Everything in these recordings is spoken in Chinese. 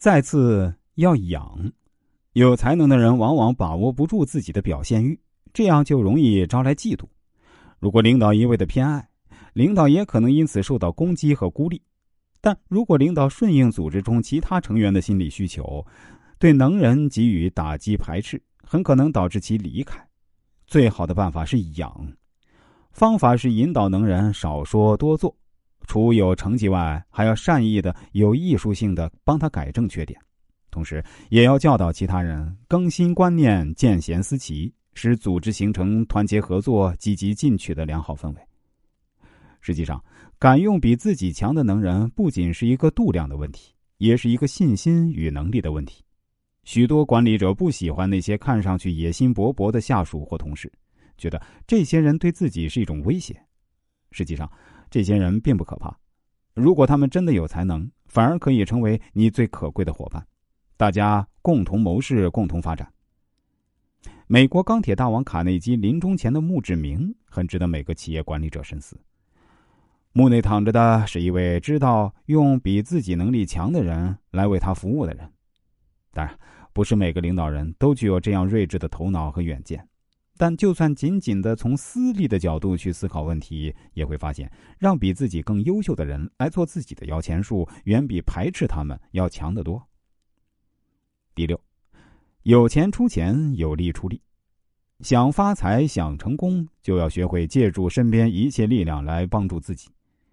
再次要养，有才能的人往往把握不住自己的表现欲，这样就容易招来嫉妒。如果领导一味的偏爱，领导也可能因此受到攻击和孤立。但如果领导顺应组织中其他成员的心理需求，对能人给予打击排斥，很可能导致其离开。最好的办法是养，方法是引导能人少说多做。除有成绩外，还要善意的、有艺术性的帮他改正缺点，同时也要教导其他人更新观念、见贤思齐，使组织形成团结合作、积极进取的良好氛围。实际上，敢用比自己强的能人，不仅是一个度量的问题，也是一个信心与能力的问题。许多管理者不喜欢那些看上去野心勃勃的下属或同事，觉得这些人对自己是一种威胁。实际上，这些人并不可怕，如果他们真的有才能，反而可以成为你最可贵的伙伴，大家共同谋事，共同发展。美国钢铁大王卡内基临终前的墓志铭很值得每个企业管理者深思。墓内躺着的是一位知道用比自己能力强的人来为他服务的人。当然，不是每个领导人都具有这样睿智的头脑和远见。但就算仅仅的从私利的角度去思考问题，也会发现，让比自己更优秀的人来做自己的摇钱树，远比排斥他们要强得多。第六，有钱出钱，有力出力。想发财、想成功，就要学会借助身边一切力量来帮助自己。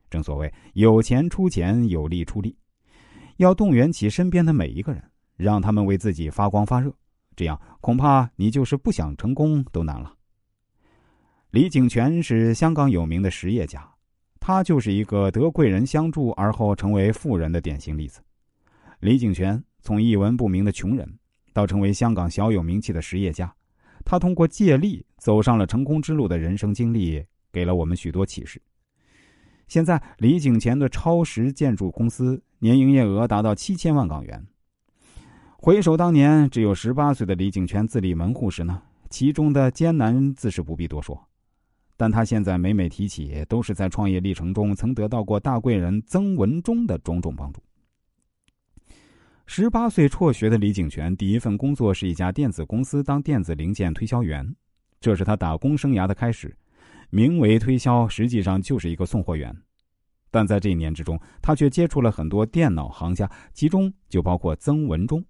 正所谓，有钱出钱，有力出力，要动员起身边的每一个人，让他们为自己发光发热。这样恐怕你就是不想成功都难了。李景泉是香港有名的实业家，他就是一个得贵人相助而后成为富人的典型例子。李景泉从一文不名的穷人，到成为香港小有名气的实业家，他通过借力走上了成功之路的人生经历，给了我们许多启示。现在，李景泉的超实建筑公司年营业额达到七千万港元。回首当年只有十八岁的李景全自立门户时呢，其中的艰难自是不必多说。但他现在每每提起，都是在创业历程中曾得到过大贵人曾文忠的种种帮助。十八岁辍学的李景全第一份工作是一家电子公司当电子零件推销员，这是他打工生涯的开始。名为推销，实际上就是一个送货员。但在这一年之中，他却接触了很多电脑行家，其中就包括曾文忠。